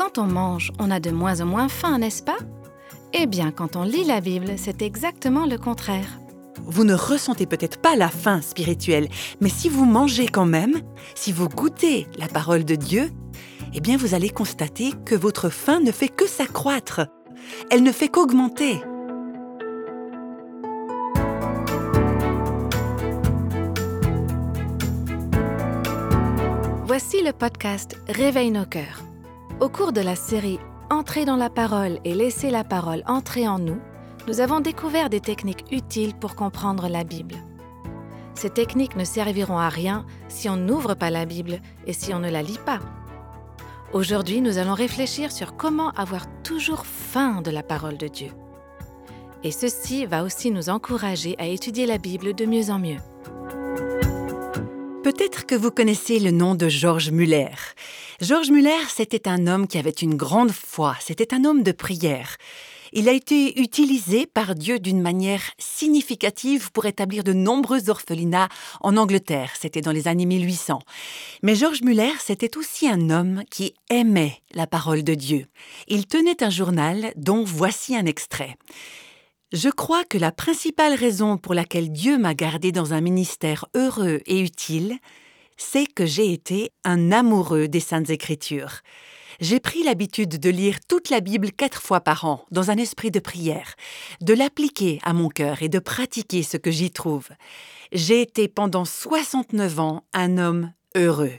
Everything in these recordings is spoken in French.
Quand on mange, on a de moins en moins faim, n'est-ce pas? Eh bien, quand on lit la Bible, c'est exactement le contraire. Vous ne ressentez peut-être pas la faim spirituelle, mais si vous mangez quand même, si vous goûtez la parole de Dieu, eh bien vous allez constater que votre faim ne fait que s'accroître. Elle ne fait qu'augmenter. Voici le podcast Réveille nos cœurs. Au cours de la série Entrer dans la parole et laisser la parole entrer en nous, nous avons découvert des techniques utiles pour comprendre la Bible. Ces techniques ne serviront à rien si on n'ouvre pas la Bible et si on ne la lit pas. Aujourd'hui, nous allons réfléchir sur comment avoir toujours faim de la parole de Dieu. Et ceci va aussi nous encourager à étudier la Bible de mieux en mieux. Peut-être que vous connaissez le nom de Georges Muller. Georges Muller, c'était un homme qui avait une grande foi, c'était un homme de prière. Il a été utilisé par Dieu d'une manière significative pour établir de nombreux orphelinats en Angleterre, c'était dans les années 1800. Mais Georges Muller, c'était aussi un homme qui aimait la parole de Dieu. Il tenait un journal dont voici un extrait. Je crois que la principale raison pour laquelle Dieu m'a gardé dans un ministère heureux et utile, c'est que j'ai été un amoureux des Saintes Écritures. J'ai pris l'habitude de lire toute la Bible quatre fois par an, dans un esprit de prière, de l'appliquer à mon cœur et de pratiquer ce que j'y trouve. J'ai été pendant 69 ans un homme heureux.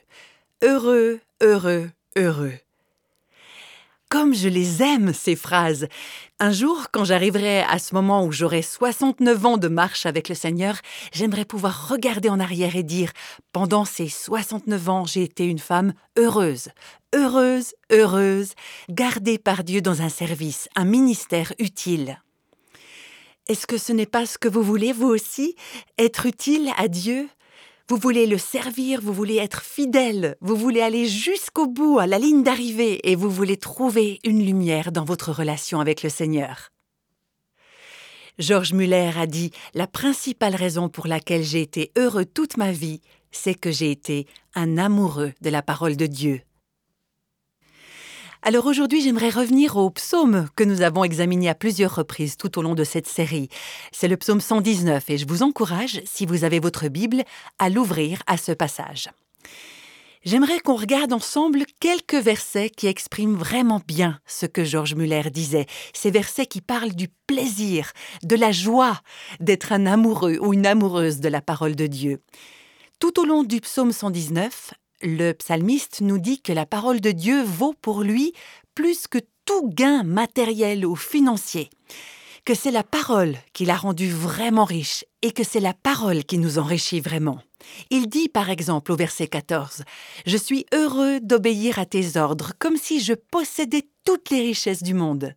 Heureux, heureux, heureux. Comme je les aime, ces phrases. Un jour, quand j'arriverai à ce moment où j'aurai 69 ans de marche avec le Seigneur, j'aimerais pouvoir regarder en arrière et dire Pendant ces 69 ans, j'ai été une femme heureuse, heureuse, heureuse, gardée par Dieu dans un service, un ministère utile. Est-ce que ce n'est pas ce que vous voulez, vous aussi Être utile à Dieu? Vous voulez le servir, vous voulez être fidèle, vous voulez aller jusqu'au bout, à la ligne d'arrivée, et vous voulez trouver une lumière dans votre relation avec le Seigneur. Georges Muller a dit La principale raison pour laquelle j'ai été heureux toute ma vie, c'est que j'ai été un amoureux de la parole de Dieu. Alors aujourd'hui, j'aimerais revenir au psaume que nous avons examiné à plusieurs reprises tout au long de cette série. C'est le psaume 119 et je vous encourage, si vous avez votre Bible, à l'ouvrir à ce passage. J'aimerais qu'on regarde ensemble quelques versets qui expriment vraiment bien ce que Georges Muller disait, ces versets qui parlent du plaisir, de la joie d'être un amoureux ou une amoureuse de la parole de Dieu. Tout au long du psaume 119, le psalmiste nous dit que la parole de Dieu vaut pour lui plus que tout gain matériel ou financier, que c'est la parole qui l'a rendu vraiment riche et que c'est la parole qui nous enrichit vraiment. Il dit par exemple au verset 14 Je suis heureux d'obéir à tes ordres comme si je possédais toutes les richesses du monde.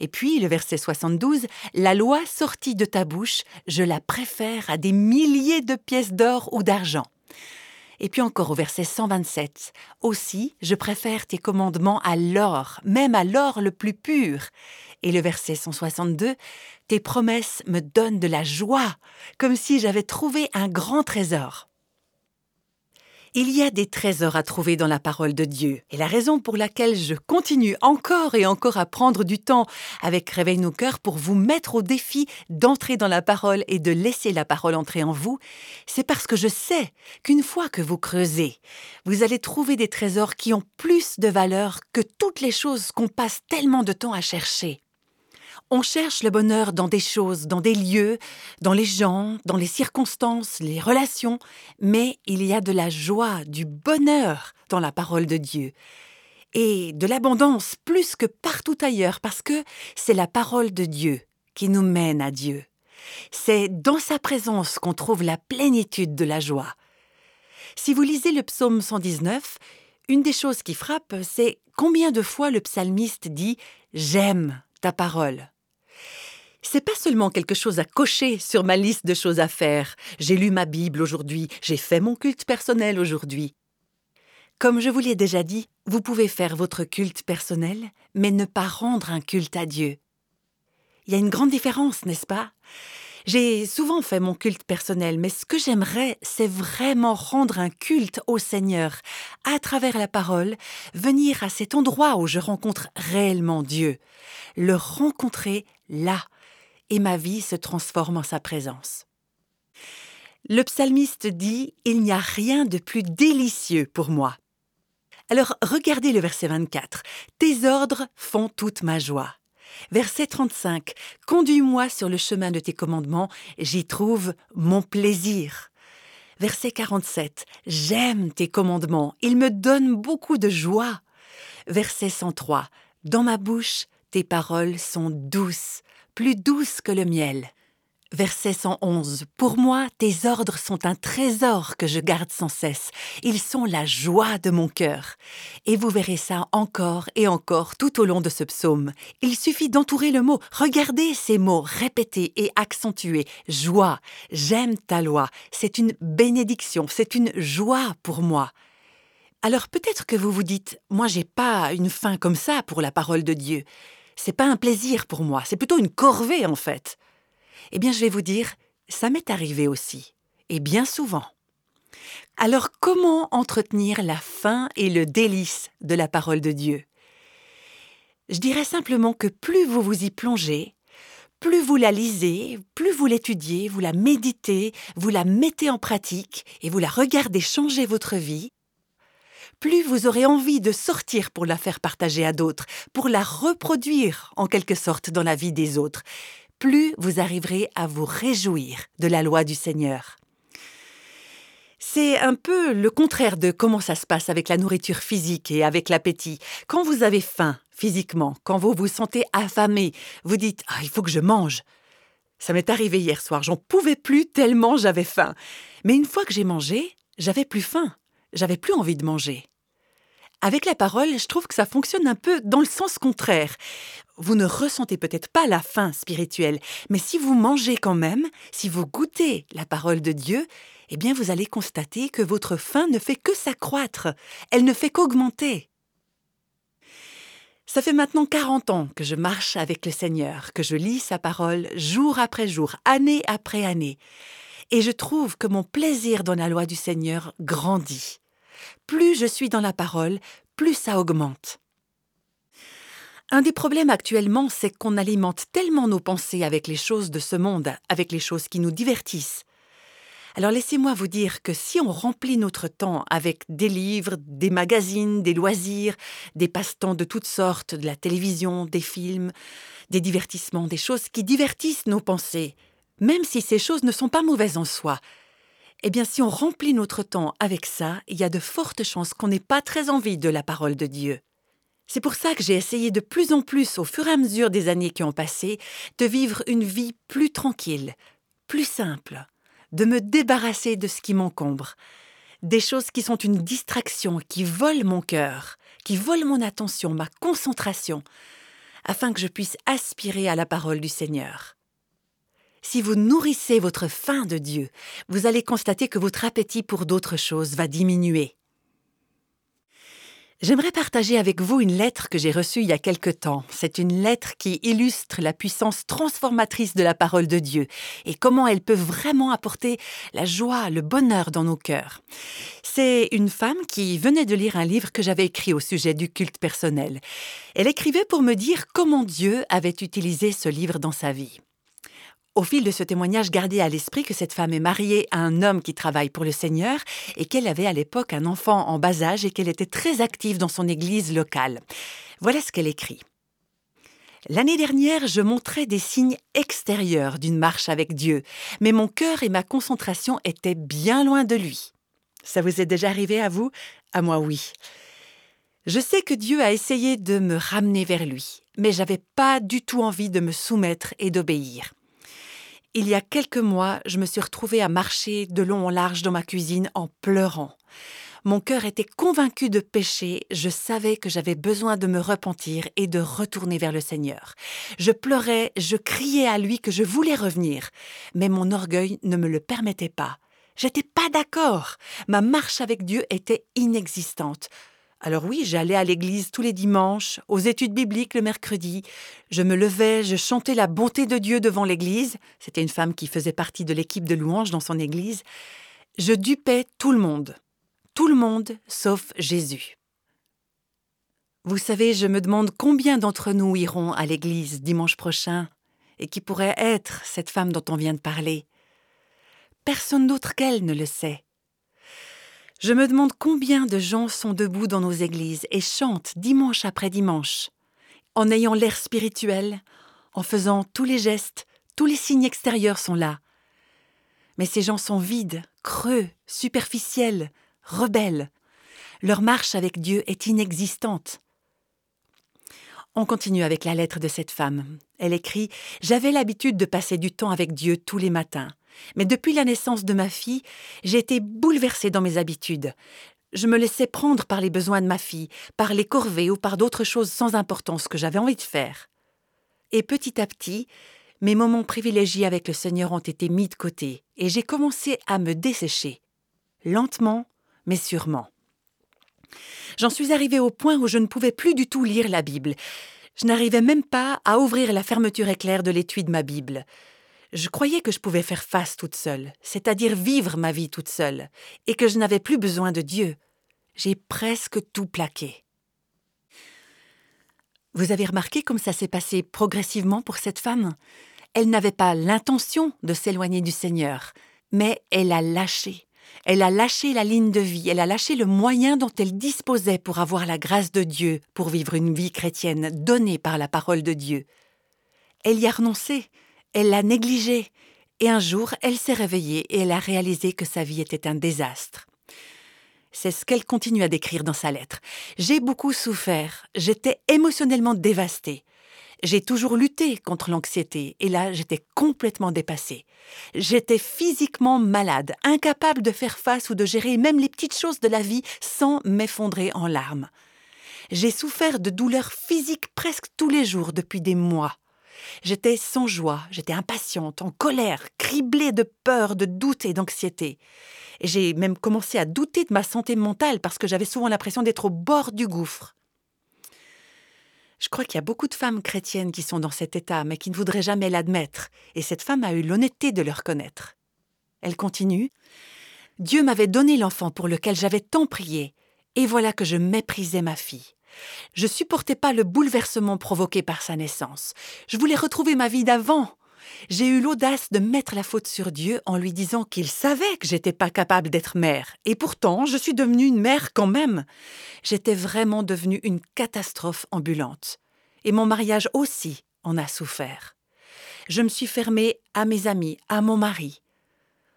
Et puis le verset 72 La loi sortie de ta bouche, je la préfère à des milliers de pièces d'or ou d'argent. Et puis encore au verset 127, Aussi, je préfère tes commandements à l'or, même à l'or le plus pur. Et le verset 162, Tes promesses me donnent de la joie, comme si j'avais trouvé un grand trésor. Il y a des trésors à trouver dans la parole de Dieu. Et la raison pour laquelle je continue encore et encore à prendre du temps avec Réveille nos cœurs pour vous mettre au défi d'entrer dans la parole et de laisser la parole entrer en vous, c'est parce que je sais qu'une fois que vous creusez, vous allez trouver des trésors qui ont plus de valeur que toutes les choses qu'on passe tellement de temps à chercher. On cherche le bonheur dans des choses, dans des lieux, dans les gens, dans les circonstances, les relations, mais il y a de la joie, du bonheur dans la parole de Dieu. Et de l'abondance plus que partout ailleurs, parce que c'est la parole de Dieu qui nous mène à Dieu. C'est dans sa présence qu'on trouve la plénitude de la joie. Si vous lisez le psaume 119, une des choses qui frappe, c'est combien de fois le psalmiste dit J'aime ta parole c'est pas seulement quelque chose à cocher sur ma liste de choses à faire. J'ai lu ma Bible aujourd'hui, j'ai fait mon culte personnel aujourd'hui. Comme je vous l'ai déjà dit, vous pouvez faire votre culte personnel, mais ne pas rendre un culte à Dieu. Il y a une grande différence, n'est-ce pas? J'ai souvent fait mon culte personnel, mais ce que j'aimerais, c'est vraiment rendre un culte au Seigneur, à travers la parole, venir à cet endroit où je rencontre réellement Dieu, le rencontrer là, et ma vie se transforme en sa présence. Le psalmiste dit Il n'y a rien de plus délicieux pour moi. Alors regardez le verset 24. Tes ordres font toute ma joie. Verset 35. Conduis-moi sur le chemin de tes commandements, j'y trouve mon plaisir. Verset 47. J'aime tes commandements, ils me donnent beaucoup de joie. Verset 103. Dans ma bouche, tes paroles sont douces, plus douces que le miel. Verset 111. Pour moi, tes ordres sont un trésor que je garde sans cesse. Ils sont la joie de mon cœur. Et vous verrez ça encore et encore tout au long de ce psaume. Il suffit d'entourer le mot. Regardez ces mots répétés et accentués. Joie. J'aime ta loi. C'est une bénédiction. C'est une joie pour moi. Alors peut-être que vous vous dites, moi j'ai pas une faim comme ça pour la parole de Dieu. C'est pas un plaisir pour moi. C'est plutôt une corvée en fait. Eh bien, je vais vous dire, ça m'est arrivé aussi, et bien souvent. Alors, comment entretenir la faim et le délice de la parole de Dieu? Je dirais simplement que plus vous vous y plongez, plus vous la lisez, plus vous l'étudiez, vous la méditez, vous la mettez en pratique et vous la regardez changer votre vie, plus vous aurez envie de sortir pour la faire partager à d'autres, pour la reproduire en quelque sorte dans la vie des autres plus vous arriverez à vous réjouir de la loi du Seigneur. C'est un peu le contraire de comment ça se passe avec la nourriture physique et avec l'appétit. Quand vous avez faim physiquement, quand vous vous sentez affamé, vous dites ah, il faut que je mange. Ça m'est arrivé hier soir, j'en pouvais plus tellement j'avais faim. Mais une fois que j'ai mangé, j'avais plus faim, j'avais plus envie de manger. Avec la parole, je trouve que ça fonctionne un peu dans le sens contraire. Vous ne ressentez peut-être pas la faim spirituelle, mais si vous mangez quand même, si vous goûtez la parole de Dieu, eh bien vous allez constater que votre faim ne fait que s'accroître, elle ne fait qu'augmenter. Ça fait maintenant 40 ans que je marche avec le Seigneur, que je lis sa parole jour après jour, année après année, et je trouve que mon plaisir dans la loi du Seigneur grandit plus je suis dans la parole, plus ça augmente. Un des problèmes actuellement, c'est qu'on alimente tellement nos pensées avec les choses de ce monde, avec les choses qui nous divertissent. Alors laissez-moi vous dire que si on remplit notre temps avec des livres, des magazines, des loisirs, des passe-temps de toutes sortes, de la télévision, des films, des divertissements, des choses qui divertissent nos pensées, même si ces choses ne sont pas mauvaises en soi, eh bien, si on remplit notre temps avec ça, il y a de fortes chances qu'on n'ait pas très envie de la parole de Dieu. C'est pour ça que j'ai essayé de plus en plus, au fur et à mesure des années qui ont passé, de vivre une vie plus tranquille, plus simple, de me débarrasser de ce qui m'encombre, des choses qui sont une distraction, qui volent mon cœur, qui volent mon attention, ma concentration, afin que je puisse aspirer à la parole du Seigneur. Si vous nourrissez votre faim de Dieu, vous allez constater que votre appétit pour d'autres choses va diminuer. J'aimerais partager avec vous une lettre que j'ai reçue il y a quelque temps. C'est une lettre qui illustre la puissance transformatrice de la parole de Dieu et comment elle peut vraiment apporter la joie, le bonheur dans nos cœurs. C'est une femme qui venait de lire un livre que j'avais écrit au sujet du culte personnel. Elle écrivait pour me dire comment Dieu avait utilisé ce livre dans sa vie. Au fil de ce témoignage, gardez à l'esprit que cette femme est mariée à un homme qui travaille pour le Seigneur et qu'elle avait à l'époque un enfant en bas âge et qu'elle était très active dans son église locale. Voilà ce qu'elle écrit. L'année dernière, je montrais des signes extérieurs d'une marche avec Dieu, mais mon cœur et ma concentration étaient bien loin de lui. Ça vous est déjà arrivé à vous? À moi, oui. Je sais que Dieu a essayé de me ramener vers lui, mais j'avais pas du tout envie de me soumettre et d'obéir. Il y a quelques mois, je me suis retrouvée à marcher de long en large dans ma cuisine en pleurant. Mon cœur était convaincu de péché, je savais que j'avais besoin de me repentir et de retourner vers le Seigneur. Je pleurais, je criais à lui que je voulais revenir, mais mon orgueil ne me le permettait pas. J'étais pas d'accord. Ma marche avec Dieu était inexistante. Alors oui, j'allais à l'église tous les dimanches, aux études bibliques le mercredi. Je me levais, je chantais la bonté de Dieu devant l'église. C'était une femme qui faisait partie de l'équipe de louanges dans son église. Je dupais tout le monde. Tout le monde sauf Jésus. Vous savez, je me demande combien d'entre nous iront à l'église dimanche prochain et qui pourrait être cette femme dont on vient de parler. Personne d'autre qu'elle ne le sait. Je me demande combien de gens sont debout dans nos églises et chantent dimanche après dimanche, en ayant l'air spirituel, en faisant tous les gestes, tous les signes extérieurs sont là. Mais ces gens sont vides, creux, superficiels, rebelles. Leur marche avec Dieu est inexistante. On continue avec la lettre de cette femme. Elle écrit J'avais l'habitude de passer du temps avec Dieu tous les matins. Mais depuis la naissance de ma fille, j'ai été bouleversée dans mes habitudes. Je me laissais prendre par les besoins de ma fille, par les corvées ou par d'autres choses sans importance que j'avais envie de faire. Et petit à petit, mes moments privilégiés avec le Seigneur ont été mis de côté, et j'ai commencé à me dessécher. Lentement, mais sûrement. J'en suis arrivée au point où je ne pouvais plus du tout lire la Bible. Je n'arrivais même pas à ouvrir la fermeture éclair de l'étui de ma Bible. Je croyais que je pouvais faire face toute seule, c'est-à-dire vivre ma vie toute seule, et que je n'avais plus besoin de Dieu. J'ai presque tout plaqué. Vous avez remarqué comme ça s'est passé progressivement pour cette femme? Elle n'avait pas l'intention de s'éloigner du Seigneur, mais elle a lâché. Elle a lâché la ligne de vie, elle a lâché le moyen dont elle disposait pour avoir la grâce de Dieu, pour vivre une vie chrétienne donnée par la parole de Dieu. Elle y a renoncé, elle l'a négligé, et un jour elle s'est réveillée et elle a réalisé que sa vie était un désastre. C'est ce qu'elle continue à décrire dans sa lettre. J'ai beaucoup souffert, j'étais émotionnellement dévastée. J'ai toujours lutté contre l'anxiété et là j'étais complètement dépassée. J'étais physiquement malade, incapable de faire face ou de gérer même les petites choses de la vie sans m'effondrer en larmes. J'ai souffert de douleurs physiques presque tous les jours depuis des mois. J'étais sans joie, j'étais impatiente, en colère, criblée de peur, de doute et d'anxiété. J'ai même commencé à douter de ma santé mentale parce que j'avais souvent l'impression d'être au bord du gouffre. Je crois qu'il y a beaucoup de femmes chrétiennes qui sont dans cet état, mais qui ne voudraient jamais l'admettre, et cette femme a eu l'honnêteté de le reconnaître. Elle continue. Dieu m'avait donné l'enfant pour lequel j'avais tant prié, et voilà que je méprisais ma fille. Je supportais pas le bouleversement provoqué par sa naissance. Je voulais retrouver ma vie d'avant. J'ai eu l'audace de mettre la faute sur Dieu en lui disant qu'il savait que j'étais pas capable d'être mère. Et pourtant, je suis devenue une mère quand même. J'étais vraiment devenue une catastrophe ambulante. Et mon mariage aussi en a souffert. Je me suis fermée à mes amis, à mon mari.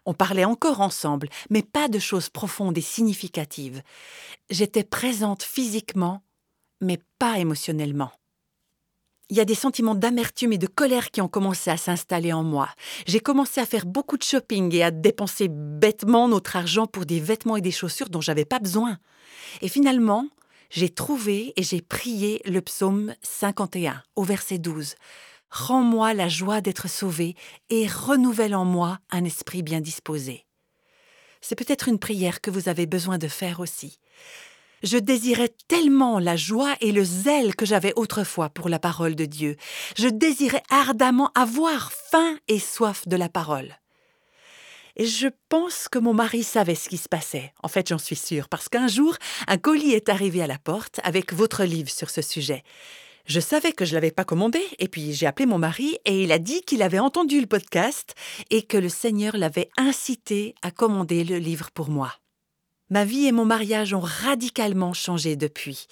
On parlait encore ensemble, mais pas de choses profondes et significatives. J'étais présente physiquement, mais pas émotionnellement. Il y a des sentiments d'amertume et de colère qui ont commencé à s'installer en moi. J'ai commencé à faire beaucoup de shopping et à dépenser bêtement notre argent pour des vêtements et des chaussures dont j'avais pas besoin. Et finalement, j'ai trouvé et j'ai prié le psaume 51 au verset 12. Rends-moi la joie d'être sauvé et renouvelle en moi un esprit bien disposé. C'est peut-être une prière que vous avez besoin de faire aussi. Je désirais tellement la joie et le zèle que j'avais autrefois pour la parole de Dieu. Je désirais ardemment avoir faim et soif de la parole. Et je pense que mon mari savait ce qui se passait. En fait, j'en suis sûre, parce qu'un jour, un colis est arrivé à la porte avec votre livre sur ce sujet. Je savais que je l'avais pas commandé, et puis j'ai appelé mon mari et il a dit qu'il avait entendu le podcast et que le Seigneur l'avait incité à commander le livre pour moi. Ma vie et mon mariage ont radicalement changé depuis.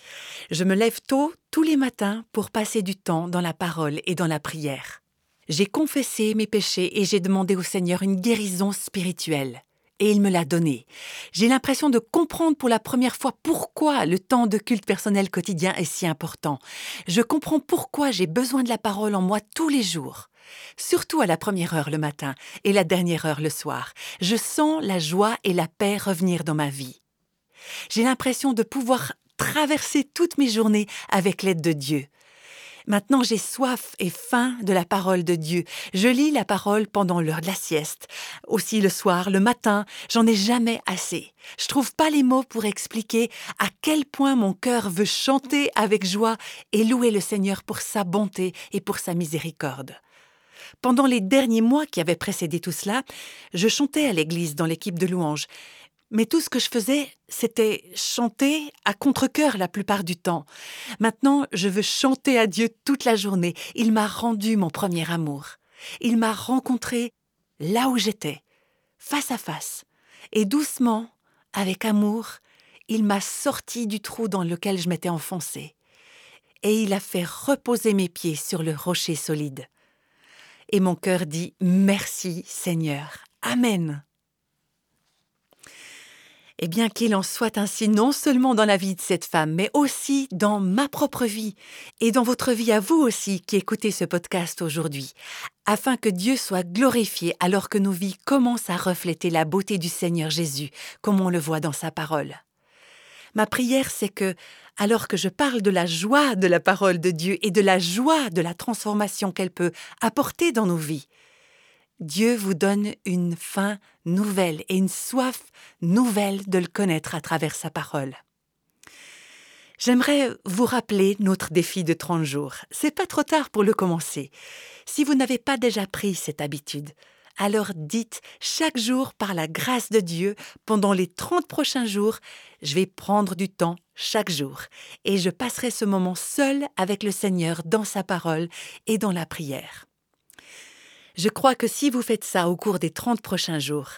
Je me lève tôt tous les matins pour passer du temps dans la parole et dans la prière. J'ai confessé mes péchés et j'ai demandé au Seigneur une guérison spirituelle. Et il me l'a donnée. J'ai l'impression de comprendre pour la première fois pourquoi le temps de culte personnel quotidien est si important. Je comprends pourquoi j'ai besoin de la parole en moi tous les jours surtout à la première heure le matin et la dernière heure le soir. Je sens la joie et la paix revenir dans ma vie. J'ai l'impression de pouvoir traverser toutes mes journées avec l'aide de Dieu. Maintenant j'ai soif et faim de la parole de Dieu. Je lis la parole pendant l'heure de la sieste, aussi le soir, le matin, j'en ai jamais assez. Je trouve pas les mots pour expliquer à quel point mon cœur veut chanter avec joie et louer le Seigneur pour sa bonté et pour sa miséricorde. Pendant les derniers mois qui avaient précédé tout cela, je chantais à l'église dans l'équipe de louanges, mais tout ce que je faisais, c'était chanter à contre-coeur la plupart du temps. Maintenant, je veux chanter à Dieu toute la journée. Il m'a rendu mon premier amour. Il m'a rencontré là où j'étais, face à face. Et doucement, avec amour, il m'a sorti du trou dans lequel je m'étais enfoncé. Et il a fait reposer mes pieds sur le rocher solide. Et mon cœur dit Merci Seigneur. Amen. Eh bien qu'il en soit ainsi non seulement dans la vie de cette femme, mais aussi dans ma propre vie et dans votre vie à vous aussi qui écoutez ce podcast aujourd'hui, afin que Dieu soit glorifié alors que nos vies commencent à refléter la beauté du Seigneur Jésus, comme on le voit dans sa parole. Ma prière, c'est que, alors que je parle de la joie de la parole de Dieu et de la joie de la transformation qu'elle peut apporter dans nos vies, Dieu vous donne une faim nouvelle et une soif nouvelle de le connaître à travers sa parole. J'aimerais vous rappeler notre défi de 30 jours. C'est pas trop tard pour le commencer. Si vous n'avez pas déjà pris cette habitude, alors dites chaque jour par la grâce de Dieu, pendant les 30 prochains jours, je vais prendre du temps chaque jour et je passerai ce moment seul avec le Seigneur dans sa parole et dans la prière. Je crois que si vous faites ça au cours des 30 prochains jours,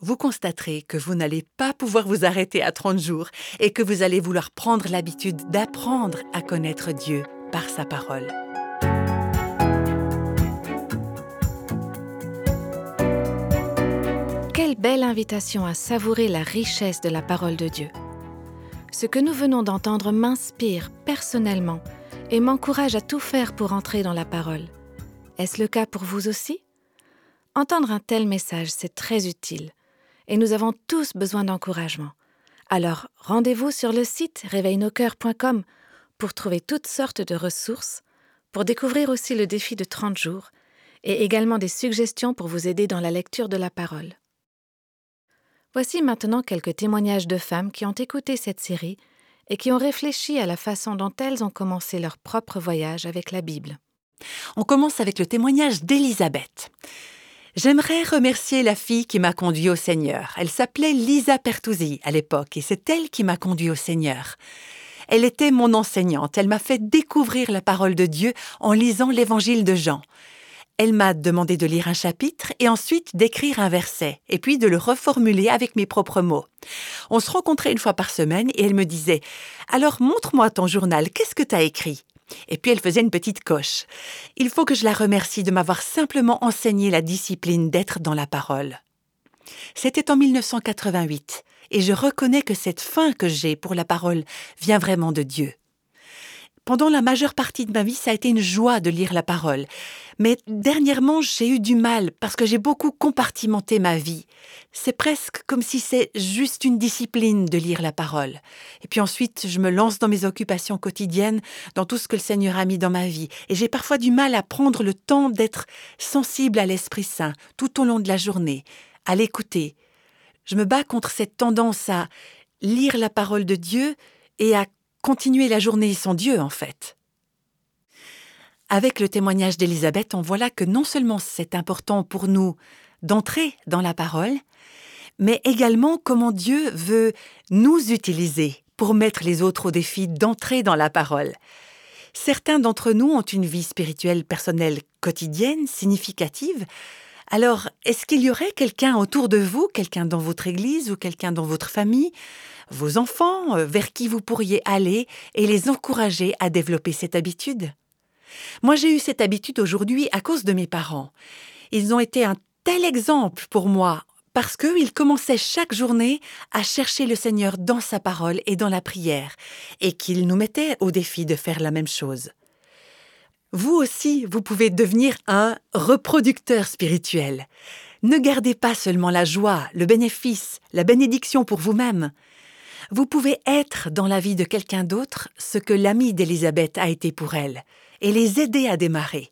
vous constaterez que vous n'allez pas pouvoir vous arrêter à 30 jours et que vous allez vouloir prendre l'habitude d'apprendre à connaître Dieu par sa parole. Belle invitation à savourer la richesse de la parole de Dieu. Ce que nous venons d'entendre m'inspire personnellement et m'encourage à tout faire pour entrer dans la parole. Est-ce le cas pour vous aussi? Entendre un tel message, c'est très utile, et nous avons tous besoin d'encouragement. Alors rendez-vous sur le site réveilnoscoeurs.com pour trouver toutes sortes de ressources, pour découvrir aussi le défi de 30 jours, et également des suggestions pour vous aider dans la lecture de la parole. Voici maintenant quelques témoignages de femmes qui ont écouté cette série et qui ont réfléchi à la façon dont elles ont commencé leur propre voyage avec la Bible. On commence avec le témoignage d'Élisabeth. J'aimerais remercier la fille qui m'a conduit au Seigneur. Elle s'appelait Lisa Pertuzzi à l'époque et c'est elle qui m'a conduit au Seigneur. Elle était mon enseignante. Elle m'a fait découvrir la parole de Dieu en lisant l'évangile de Jean. Elle m'a demandé de lire un chapitre et ensuite d'écrire un verset, et puis de le reformuler avec mes propres mots. On se rencontrait une fois par semaine et elle me disait Alors montre-moi ton journal, qu'est-ce que tu as écrit? Et puis elle faisait une petite coche. Il faut que je la remercie de m'avoir simplement enseigné la discipline d'être dans la parole. C'était en 1988, et je reconnais que cette faim que j'ai pour la parole vient vraiment de Dieu. Pendant la majeure partie de ma vie, ça a été une joie de lire la parole. Mais dernièrement, j'ai eu du mal parce que j'ai beaucoup compartimenté ma vie. C'est presque comme si c'est juste une discipline de lire la parole. Et puis ensuite, je me lance dans mes occupations quotidiennes, dans tout ce que le Seigneur a mis dans ma vie. Et j'ai parfois du mal à prendre le temps d'être sensible à l'Esprit Saint tout au long de la journée, à l'écouter. Je me bats contre cette tendance à lire la parole de Dieu et à continuer la journée sans Dieu, en fait. Avec le témoignage d'Élisabeth, on voit là que non seulement c'est important pour nous d'entrer dans la parole, mais également comment Dieu veut nous utiliser pour mettre les autres au défi d'entrer dans la parole. Certains d'entre nous ont une vie spirituelle personnelle quotidienne, significative. Alors, est-ce qu'il y aurait quelqu'un autour de vous, quelqu'un dans votre église ou quelqu'un dans votre famille, vos enfants euh, vers qui vous pourriez aller et les encourager à développer cette habitude? Moi j'ai eu cette habitude aujourd'hui à cause de mes parents. Ils ont été un tel exemple pour moi parce qu'ils commençaient chaque journée à chercher le Seigneur dans sa parole et dans la prière, et qu'ils nous mettaient au défi de faire la même chose. Vous aussi, vous pouvez devenir un reproducteur spirituel. Ne gardez pas seulement la joie, le bénéfice, la bénédiction pour vous-même. Vous pouvez être dans la vie de quelqu'un d'autre ce que l'ami d'Élisabeth a été pour elle, et les aider à démarrer.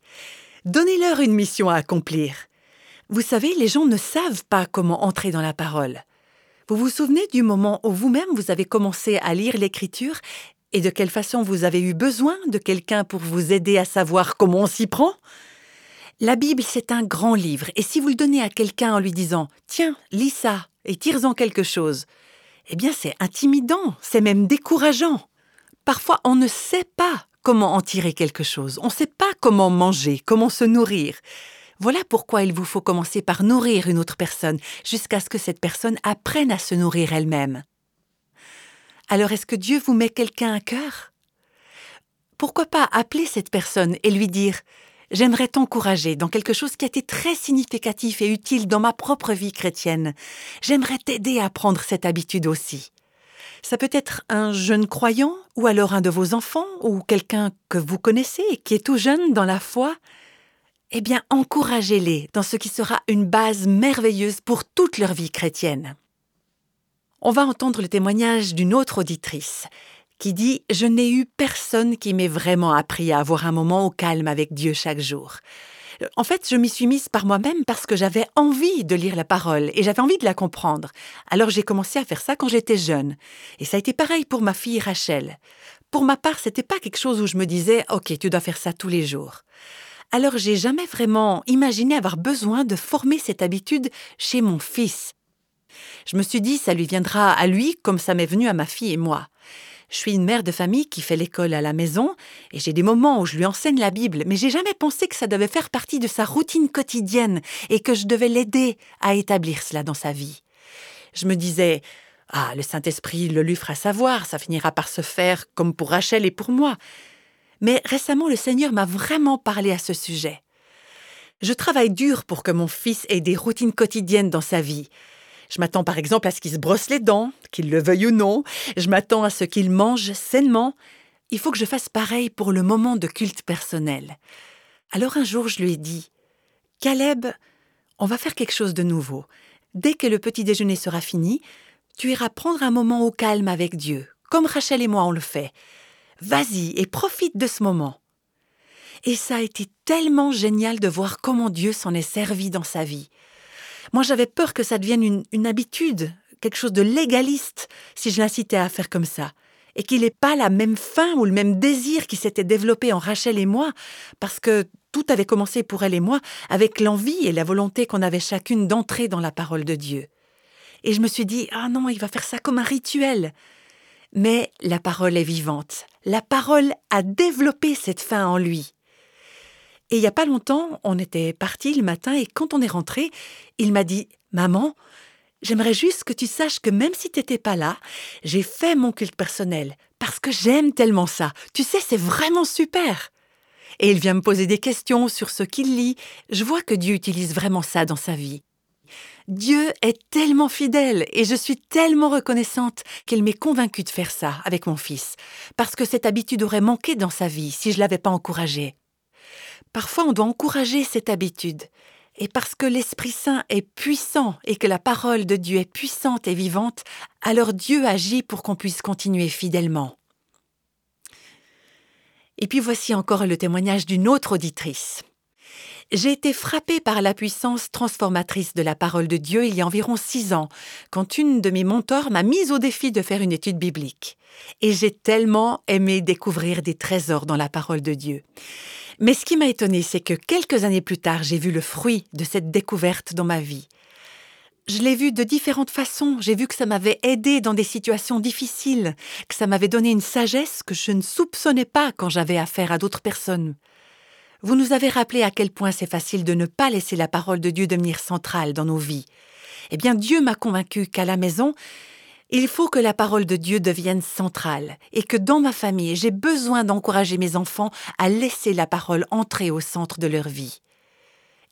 Donnez-leur une mission à accomplir. Vous savez, les gens ne savent pas comment entrer dans la parole. Vous vous souvenez du moment où vous-même vous avez commencé à lire l'Écriture et de quelle façon vous avez eu besoin de quelqu'un pour vous aider à savoir comment on s'y prend? La Bible, c'est un grand livre, et si vous le donnez à quelqu'un en lui disant Tiens, lis ça, et tire-en quelque chose, eh bien c'est intimidant, c'est même décourageant. Parfois on ne sait pas comment en tirer quelque chose, on ne sait pas comment manger, comment se nourrir. Voilà pourquoi il vous faut commencer par nourrir une autre personne, jusqu'à ce que cette personne apprenne à se nourrir elle-même. Alors est-ce que Dieu vous met quelqu'un à cœur? Pourquoi pas appeler cette personne et lui dire J'aimerais t'encourager dans quelque chose qui a été très significatif et utile dans ma propre vie chrétienne. J'aimerais t'aider à prendre cette habitude aussi. Ça peut être un jeune croyant, ou alors un de vos enfants, ou quelqu'un que vous connaissez qui est tout jeune dans la foi. Eh bien, encouragez-les dans ce qui sera une base merveilleuse pour toute leur vie chrétienne. On va entendre le témoignage d'une autre auditrice qui dit Je n'ai eu personne qui m'ait vraiment appris à avoir un moment au calme avec Dieu chaque jour. En fait, je m'y suis mise par moi-même parce que j'avais envie de lire la parole et j'avais envie de la comprendre. Alors j'ai commencé à faire ça quand j'étais jeune. Et ça a été pareil pour ma fille Rachel. Pour ma part, c'était pas quelque chose où je me disais OK, tu dois faire ça tous les jours. Alors j'ai jamais vraiment imaginé avoir besoin de former cette habitude chez mon fils. Je me suis dit ça lui viendra à lui comme ça m'est venu à ma fille et moi. Je suis une mère de famille qui fait l'école à la maison et j'ai des moments où je lui enseigne la Bible, mais j'ai jamais pensé que ça devait faire partie de sa routine quotidienne et que je devais l'aider à établir cela dans sa vie. Je me disais Ah, le Saint-Esprit le lui fera savoir, ça finira par se faire comme pour Rachel et pour moi. Mais récemment, le Seigneur m'a vraiment parlé à ce sujet. Je travaille dur pour que mon fils ait des routines quotidiennes dans sa vie. Je m'attends par exemple à ce qu'il se brosse les dents, qu'il le veuille ou non. Je m'attends à ce qu'il mange sainement. Il faut que je fasse pareil pour le moment de culte personnel. Alors un jour, je lui ai dit Caleb, on va faire quelque chose de nouveau. Dès que le petit déjeuner sera fini, tu iras prendre un moment au calme avec Dieu, comme Rachel et moi on le fait. Vas-y et profite de ce moment. Et ça a été tellement génial de voir comment Dieu s'en est servi dans sa vie. Moi, j'avais peur que ça devienne une, habitude, quelque chose de légaliste, si je l'incitais à faire comme ça. Et qu'il n'ait pas la même faim ou le même désir qui s'était développé en Rachel et moi, parce que tout avait commencé pour elle et moi avec l'envie et la volonté qu'on avait chacune d'entrer dans la parole de Dieu. Et je me suis dit, ah non, il va faire ça comme un rituel. Mais la parole est vivante. La parole a développé cette faim en lui. Et il n'y a pas longtemps, on était parti le matin et quand on est rentré, il m'a dit Maman, j'aimerais juste que tu saches que même si tu n'étais pas là, j'ai fait mon culte personnel parce que j'aime tellement ça. Tu sais, c'est vraiment super. Et il vient me poser des questions sur ce qu'il lit. Je vois que Dieu utilise vraiment ça dans sa vie. Dieu est tellement fidèle et je suis tellement reconnaissante qu'il m'ait convaincue de faire ça avec mon fils, parce que cette habitude aurait manqué dans sa vie si je l'avais pas encouragé. Parfois, on doit encourager cette habitude. Et parce que l'Esprit Saint est puissant et que la parole de Dieu est puissante et vivante, alors Dieu agit pour qu'on puisse continuer fidèlement. Et puis voici encore le témoignage d'une autre auditrice. J'ai été frappée par la puissance transformatrice de la parole de Dieu il y a environ six ans, quand une de mes mentors m'a mise au défi de faire une étude biblique. Et j'ai tellement aimé découvrir des trésors dans la parole de Dieu. Mais ce qui m'a étonné, c'est que quelques années plus tard, j'ai vu le fruit de cette découverte dans ma vie. Je l'ai vu de différentes façons. J'ai vu que ça m'avait aidé dans des situations difficiles, que ça m'avait donné une sagesse que je ne soupçonnais pas quand j'avais affaire à d'autres personnes. Vous nous avez rappelé à quel point c'est facile de ne pas laisser la parole de Dieu devenir centrale dans nos vies. Eh bien, Dieu m'a convaincu qu'à la maison, il faut que la parole de Dieu devienne centrale et que dans ma famille, j'ai besoin d'encourager mes enfants à laisser la parole entrer au centre de leur vie.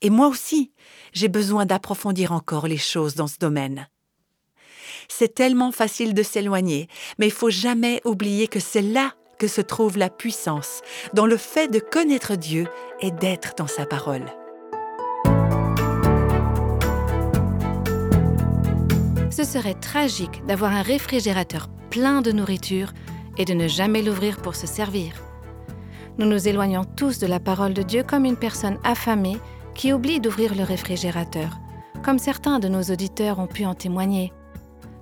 Et moi aussi, j'ai besoin d'approfondir encore les choses dans ce domaine. C'est tellement facile de s'éloigner, mais il faut jamais oublier que c'est là que se trouve la puissance, dans le fait de connaître Dieu et d'être dans sa parole. Ce serait tragique d'avoir un réfrigérateur plein de nourriture et de ne jamais l'ouvrir pour se servir. Nous nous éloignons tous de la parole de Dieu comme une personne affamée qui oublie d'ouvrir le réfrigérateur, comme certains de nos auditeurs ont pu en témoigner.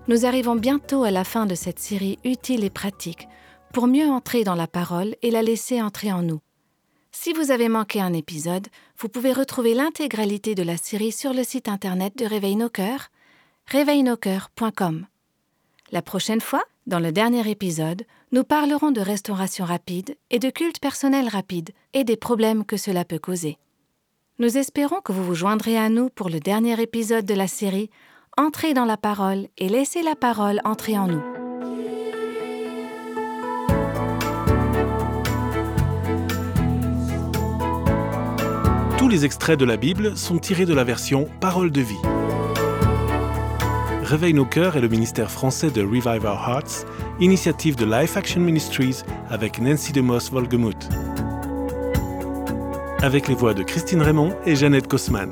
Nous arrivons bientôt à la fin de cette série utile et pratique pour mieux entrer dans la parole et la laisser entrer en nous. Si vous avez manqué un épisode, vous pouvez retrouver l'intégralité de la série sur le site internet de Réveil nos cœurs, réveilnoscoeurs.com. La prochaine fois, dans le dernier épisode, nous parlerons de restauration rapide et de culte personnel rapide et des problèmes que cela peut causer. Nous espérons que vous vous joindrez à nous pour le dernier épisode de la série Entrez dans la parole et laissez la parole entrer en nous. Tous les extraits de la Bible sont tirés de la version Parole de vie. Réveille nos cœurs est le ministère français de Revive Our Hearts, initiative de Life Action Ministries avec Nancy DeMoss Volgemuth. Avec les voix de Christine Raymond et Jeannette Kosman.